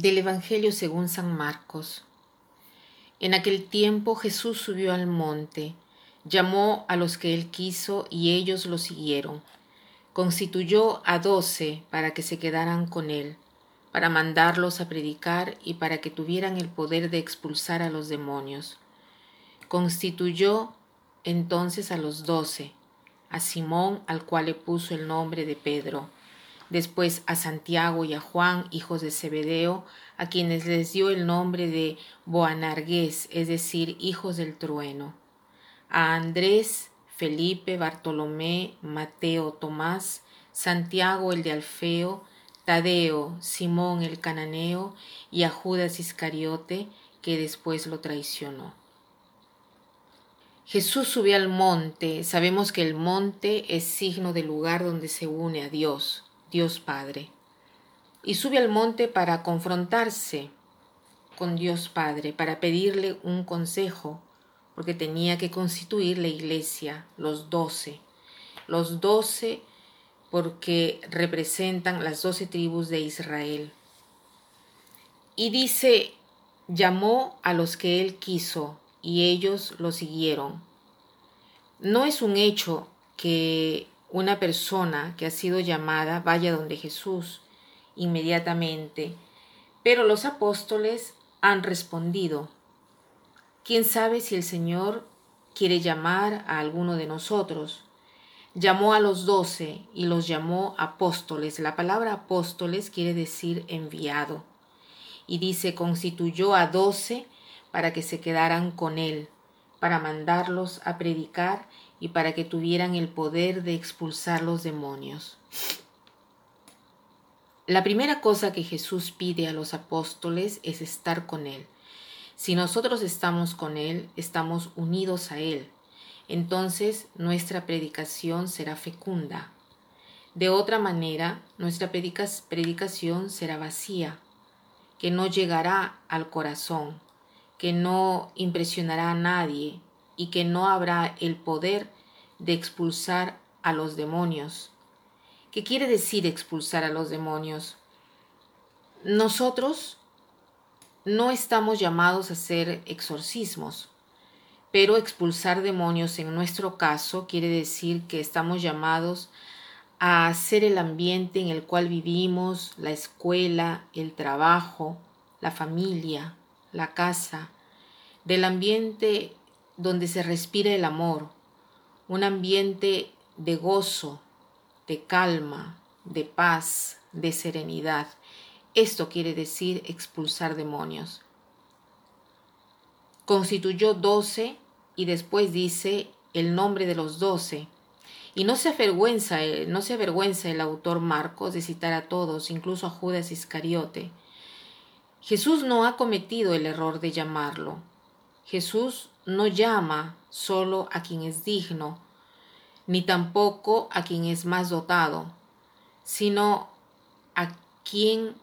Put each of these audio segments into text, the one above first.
Del Evangelio según San Marcos. En aquel tiempo Jesús subió al monte, llamó a los que él quiso y ellos lo siguieron. Constituyó a doce para que se quedaran con él, para mandarlos a predicar y para que tuvieran el poder de expulsar a los demonios. Constituyó entonces a los doce, a Simón al cual le puso el nombre de Pedro después a Santiago y a Juan, hijos de Zebedeo, a quienes les dio el nombre de Boanargués, es decir, hijos del trueno, a Andrés, Felipe, Bartolomé, Mateo, Tomás, Santiago el de Alfeo, Tadeo, Simón el cananeo y a Judas Iscariote, que después lo traicionó. Jesús subió al monte. Sabemos que el monte es signo del lugar donde se une a Dios. Dios Padre, y sube al monte para confrontarse con Dios Padre, para pedirle un consejo, porque tenía que constituir la iglesia, los doce, los doce porque representan las doce tribus de Israel. Y dice, llamó a los que él quiso, y ellos lo siguieron. No es un hecho que una persona que ha sido llamada vaya donde Jesús inmediatamente, pero los apóstoles han respondido, ¿quién sabe si el Señor quiere llamar a alguno de nosotros? Llamó a los doce y los llamó apóstoles. La palabra apóstoles quiere decir enviado. Y dice, constituyó a doce para que se quedaran con él, para mandarlos a predicar y para que tuvieran el poder de expulsar los demonios. La primera cosa que Jesús pide a los apóstoles es estar con Él. Si nosotros estamos con Él, estamos unidos a Él. Entonces nuestra predicación será fecunda. De otra manera, nuestra predicación será vacía, que no llegará al corazón, que no impresionará a nadie, y que no habrá el poder de expulsar a los demonios. ¿Qué quiere decir expulsar a los demonios? Nosotros no estamos llamados a hacer exorcismos, pero expulsar demonios en nuestro caso quiere decir que estamos llamados a hacer el ambiente en el cual vivimos, la escuela, el trabajo, la familia, la casa, del ambiente donde se respira el amor, un ambiente de gozo, de calma, de paz, de serenidad. Esto quiere decir expulsar demonios. Constituyó doce y después dice el nombre de los doce. Y no se avergüenza, no se avergüenza el autor Marcos de citar a todos, incluso a Judas Iscariote. Jesús no ha cometido el error de llamarlo. Jesús no llama solo a quien es digno, ni tampoco a quien es más dotado, sino a quien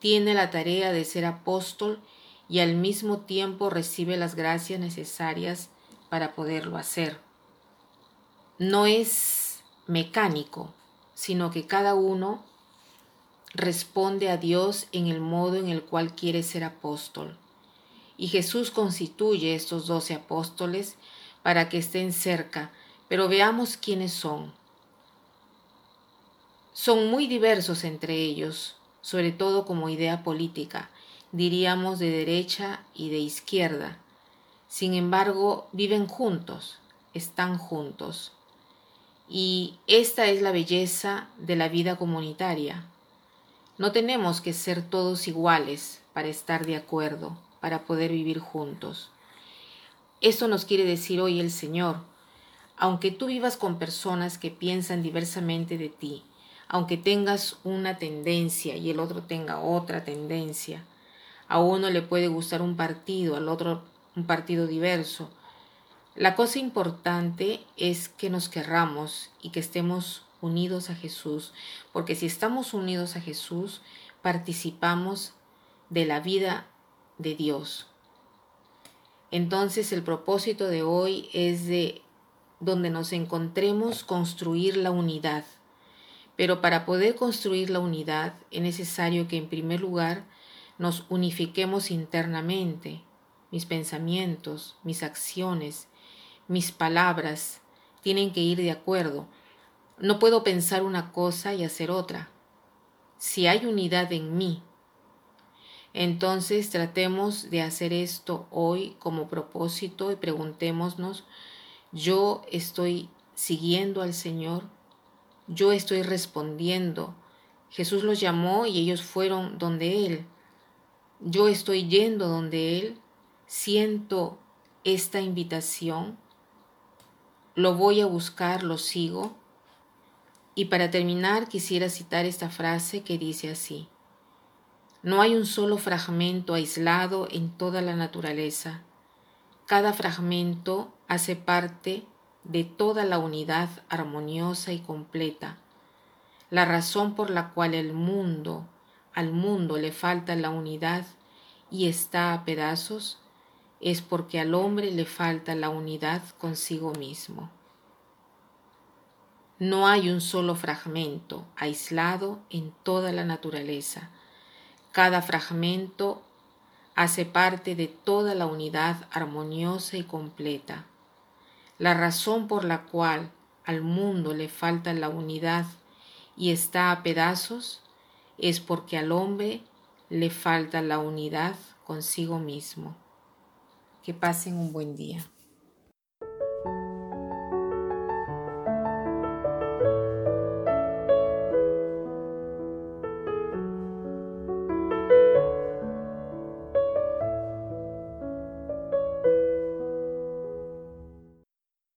tiene la tarea de ser apóstol y al mismo tiempo recibe las gracias necesarias para poderlo hacer. No es mecánico, sino que cada uno responde a Dios en el modo en el cual quiere ser apóstol y Jesús constituye estos doce apóstoles para que estén cerca, pero veamos quiénes son. Son muy diversos entre ellos, sobre todo como idea política, diríamos de derecha y de izquierda. Sin embargo, viven juntos, están juntos. Y esta es la belleza de la vida comunitaria. No tenemos que ser todos iguales para estar de acuerdo para poder vivir juntos. Eso nos quiere decir hoy el Señor. Aunque tú vivas con personas que piensan diversamente de ti, aunque tengas una tendencia y el otro tenga otra tendencia, a uno le puede gustar un partido, al otro un partido diverso. La cosa importante es que nos querramos y que estemos unidos a Jesús, porque si estamos unidos a Jesús, participamos de la vida de Dios. Entonces el propósito de hoy es de donde nos encontremos construir la unidad. Pero para poder construir la unidad es necesario que en primer lugar nos unifiquemos internamente. Mis pensamientos, mis acciones, mis palabras tienen que ir de acuerdo. No puedo pensar una cosa y hacer otra. Si hay unidad en mí, entonces tratemos de hacer esto hoy como propósito y preguntémonos, ¿yo estoy siguiendo al Señor? ¿Yo estoy respondiendo? Jesús los llamó y ellos fueron donde Él. Yo estoy yendo donde Él. Siento esta invitación. Lo voy a buscar, lo sigo. Y para terminar quisiera citar esta frase que dice así. No hay un solo fragmento aislado en toda la naturaleza. Cada fragmento hace parte de toda la unidad armoniosa y completa. La razón por la cual el mundo, al mundo le falta la unidad y está a pedazos, es porque al hombre le falta la unidad consigo mismo. No hay un solo fragmento aislado en toda la naturaleza cada fragmento hace parte de toda la unidad armoniosa y completa. La razón por la cual al mundo le falta la unidad y está a pedazos es porque al hombre le falta la unidad consigo mismo. Que pasen un buen día.